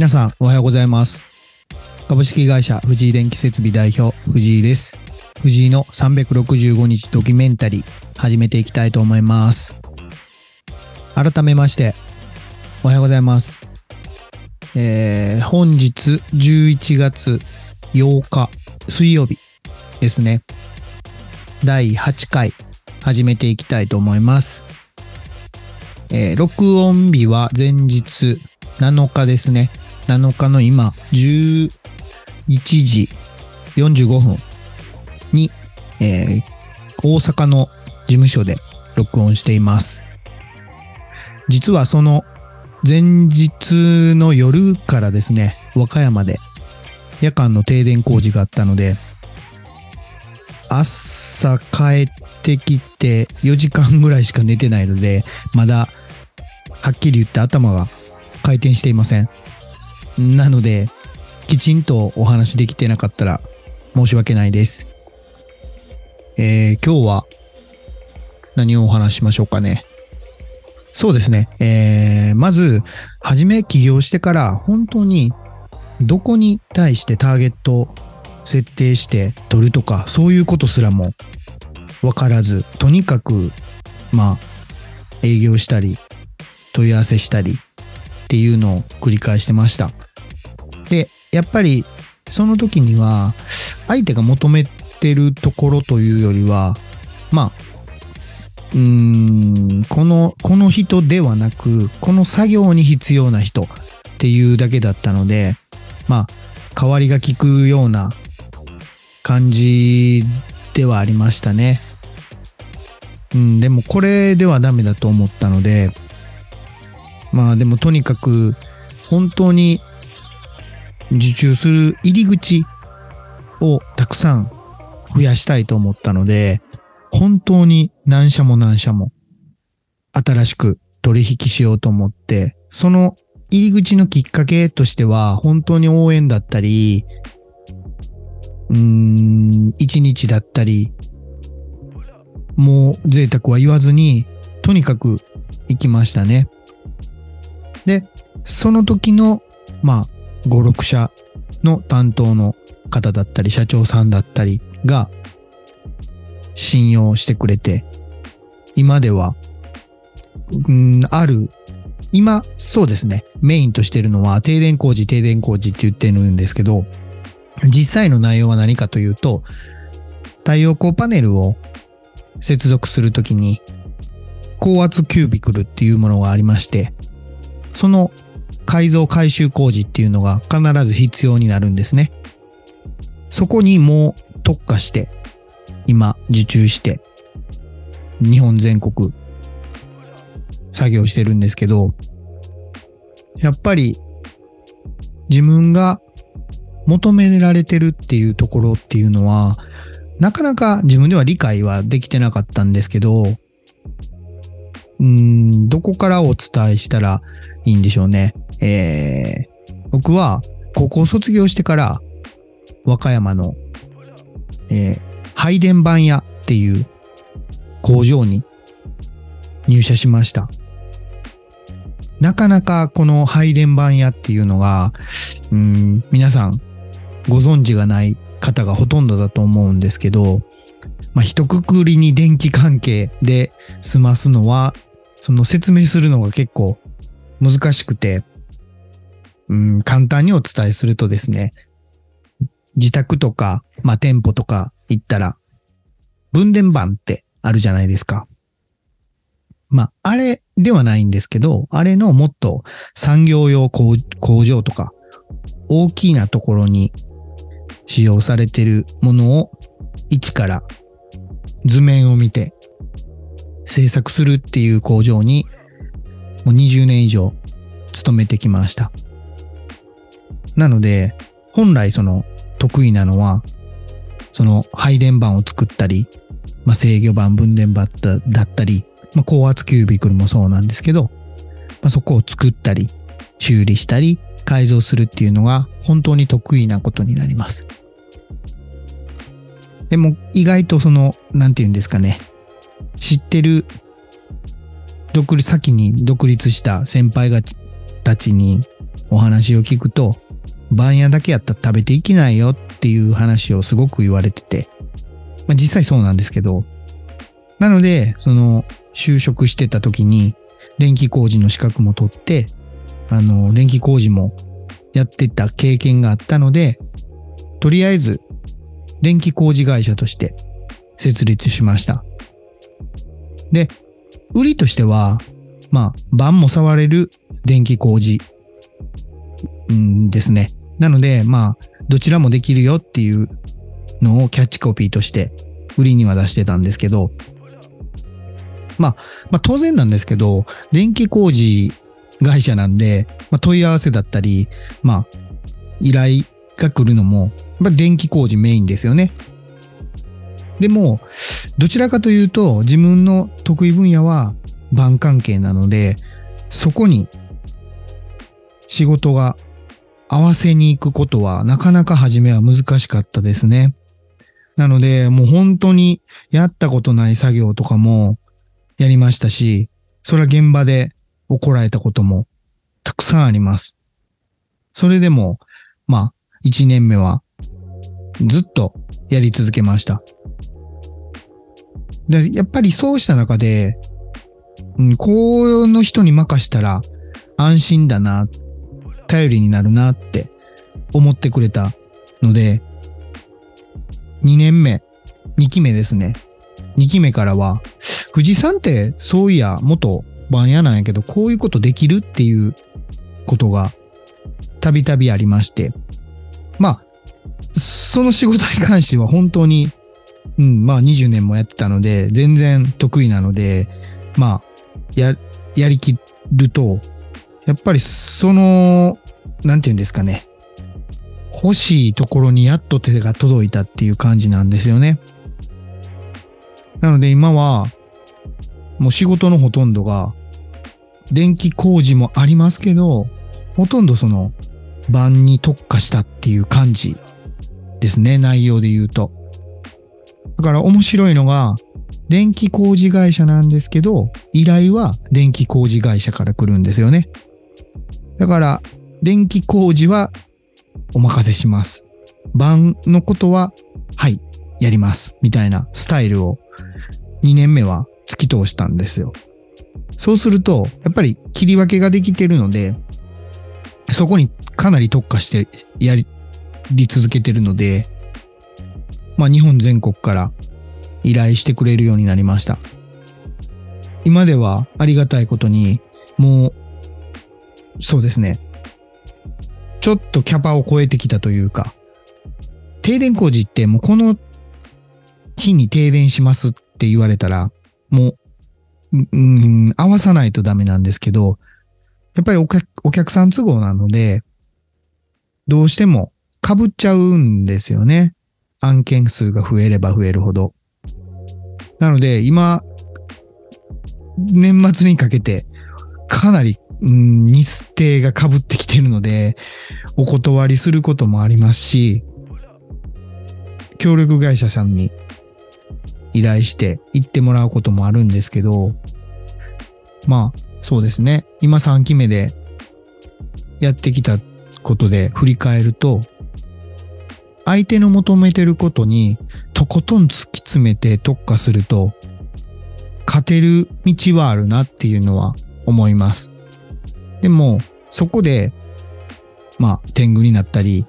皆さんおはようございます。株式会社藤井電気設備代表藤井です。藤井の365日ドキュメンタリー始めていきたいと思います。改めましておはようございます。えー、本日11月8日水曜日ですね。第8回始めていきたいと思います。えー録音日は前日7日ですね。7日の今、11時45分に、えー大阪の事務所で録音しています。実はその前日の夜からですね、和歌山で夜間の停電工事があったので、朝帰ってきて4時間ぐらいしか寝てないので、まだはっきり言って頭が回転していません。なので、きちんとお話できてなかったら申し訳ないです。えー今日は何をお話ししましょうかね。そうですね。えーまず、初め起業してから本当にどこに対してターゲットを設定して取るとか、そういうことすらもわからず、とにかく、まあ、営業したり、問い合わせしたりっていうのを繰り返してました。やっぱりその時には相手が求めてるところというよりは、まあ、うーん、この、この人ではなく、この作業に必要な人っていうだけだったので、まあ、代わりが効くような感じではありましたね。うん、でもこれではダメだと思ったので、まあでもとにかく本当に受注する入り口をたくさん増やしたいと思ったので、本当に何社も何社も新しく取引しようと思って、その入り口のきっかけとしては本当に応援だったり、うーん、一日だったり、もう贅沢は言わずに、とにかく行きましたね。で、その時の、まあ、5、6社の担当の方だったり、社長さんだったりが、信用してくれて、今では、うん、ある、今、そうですね、メインとしてるのは、停電工事、停電工事って言ってるんですけど、実際の内容は何かというと、太陽光パネルを接続するときに、高圧キュービクルっていうものがありまして、その改造改修工事っていうのが必ず必要になるんですね。そこにもう特化して、今受注して、日本全国作業してるんですけど、やっぱり自分が求められてるっていうところっていうのは、なかなか自分では理解はできてなかったんですけど、うーん、どこからお伝えしたらいいんでしょうね。えー、僕は高校卒業してから和歌山の、えー配電盤屋っていう工場に入社しました。なかなかこの配電盤屋っていうのが、うん、皆さんご存知がない方がほとんどだと思うんですけど、まあ、一括りに電気関係で済ますのは、その説明するのが結構難しくて、うん、簡単にお伝えするとですね、自宅とか、まあ、店舗とか行ったら、分電盤ってあるじゃないですか。まあ、あれではないんですけど、あれのもっと産業用工場とか、大きなところに使用されてるものを一から図面を見て制作するっていう工場にもう20年以上勤めてきました。なので、本来その得意なのは、その配電盤を作ったり、まあ、制御盤、分電盤だったり、まあ、高圧キュービクルもそうなんですけど、まあ、そこを作ったり、修理したり、改造するっていうのが本当に得意なことになります。でも意外とその、なんて言うんですかね、知ってる、独立、先に独立した先輩がたちにお話を聞くと、番屋だけやったら食べていけないよっていう話をすごく言われてて、まあ、実際そうなんですけど、なので、その、就職してた時に、電気工事の資格も取って、あの、電気工事もやってた経験があったので、とりあえず、電気工事会社として設立しました。で、売りとしては、まあ、晩も触れる電気工事、んですね。なので、まあ、どちらもできるよっていうのをキャッチコピーとして売りには出してたんですけど、まあ、まあ当然なんですけど、電気工事会社なんで、まあ問い合わせだったり、まあ、依頼が来るのも、やっぱ電気工事メインですよね。でも、どちらかというと、自分の得意分野は晩関係なので、そこに仕事が合わせに行くことはなかなか初めは難しかったですね。なので、もう本当にやったことない作業とかもやりましたし、それは現場で怒られたこともたくさんあります。それでも、まあ、一年目はずっとやり続けました。で、やっぱりそうした中で、うん、この人に任したら安心だな、頼りになるなって思ってくれたので、2年目、2期目ですね。2期目からは、富士山ってそういや元番屋なんやけど、こういうことできるっていうことがたびたびありまして、まあ、その仕事に関しては本当にうん、まあ20年もやってたので、全然得意なので、まあ、や、やりきると、やっぱりその、なんて言うんですかね。欲しいところにやっと手が届いたっていう感じなんですよね。なので今は、もう仕事のほとんどが、電気工事もありますけど、ほとんどその、晩に特化したっていう感じですね、内容で言うと。だから面白いのが、電気工事会社なんですけど、依頼は電気工事会社から来るんですよね。だから、電気工事はお任せします。晩のことは、はい、やります。みたいなスタイルを2年目は突き通したんですよ。そうすると、やっぱり切り分けができてるので、そこにかなり特化してやり続けてるので、まあ、日本全国から依頼してくれるようになりました。今ではありがたいことに、もう、そうですね。ちょっとキャパを超えてきたというか、停電工事ってもうこの日に停電しますって言われたら、もう、うん、合わさないとダメなんですけど、やっぱりお客お客さん都合なので、どうしても被っちゃうんですよね。案件数が増えれば増えるほど。なので、今、年末にかけて、かなり、うん、日程が被ってきてるので、お断りすることもありますし、協力会社さんに依頼して行ってもらうこともあるんですけど、まあ、そうですね。今3期目でやってきたことで振り返ると、相手の求めてることにとことん突き詰めて特化すると、勝てる道はあるなっていうのは思います。でも、そこで、まあ、天狗になったり、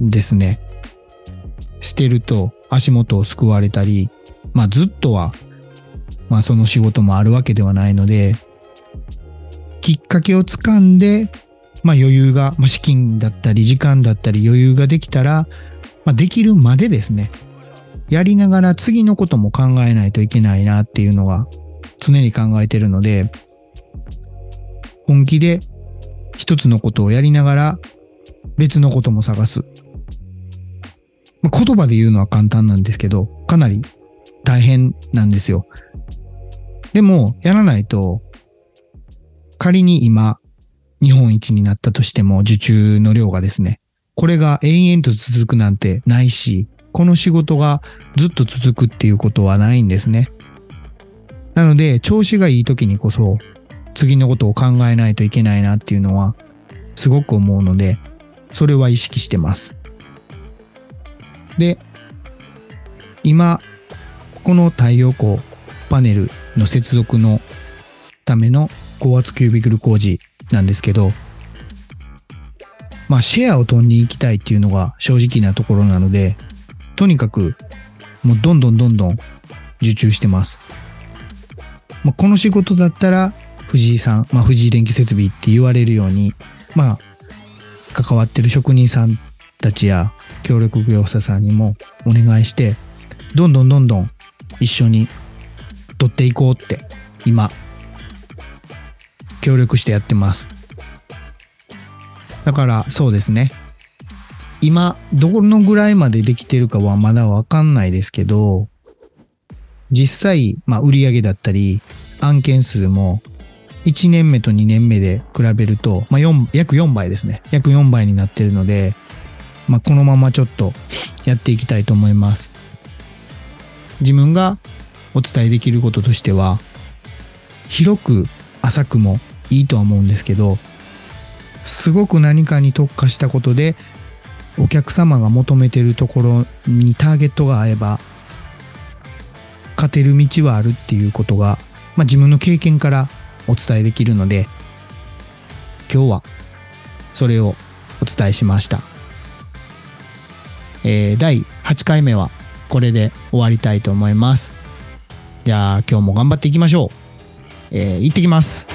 ですね。してると足元を救われたり、まあずっとは、まあその仕事もあるわけではないので、きっかけをつかんでまあ余裕が、まあ資金だったり時間だったり余裕ができたら、まあできるまでですね、やりながら次のことも考えないといけないなっていうのは常に考えてるので、本気で一つのことをやりながら別のことも探す。ま、言葉で言うのは簡単なんですけど、かなり大変なんですよ。でも、やらないと、仮に今、日本一になったとしても受注の量がですね、これが延々と続くなんてないし、この仕事がずっと続くっていうことはないんですね。なので、調子がいい時にこそ、次のことを考えないといけないなっていうのはすごく思うので、それは意識してます。で、今、この太陽光パネルの接続のための高圧キュービクル工事なんですけど、まあシェアを取りに行きたいっていうのが正直なところなので、とにかくもうどんどんどんどん受注してます。まあ、この仕事だったら藤井さん、まあ、藤井電気設備って言われるように、まあ、関わってる職人さんたちや協力業者さんにもお願いして、どんどんどんどん一緒に取っていこうって今、協力してやってます。だからそうですね。今、どのぐらいまでできてるかはまだわかんないですけど、実際、まあ売上だったり、案件数も1年目と2年目で比べると、まあ、4約4倍ですね。約4倍になってるので、まあ、このままちょっとやっていきたいと思います。自分がお伝えできることとしては、広く浅くもいいとは思うんですけど、すごく何かに特化したことで、お客様が求めてるところにターゲットが合えば、勝てる道はあるっていうことが、まあ、自分の経験からお伝えできるので、今日はそれをお伝えしました。えー、第8回目はこれで終わりたいと思います。じゃあ今日も頑張っていきましょう。えー、行ってきます。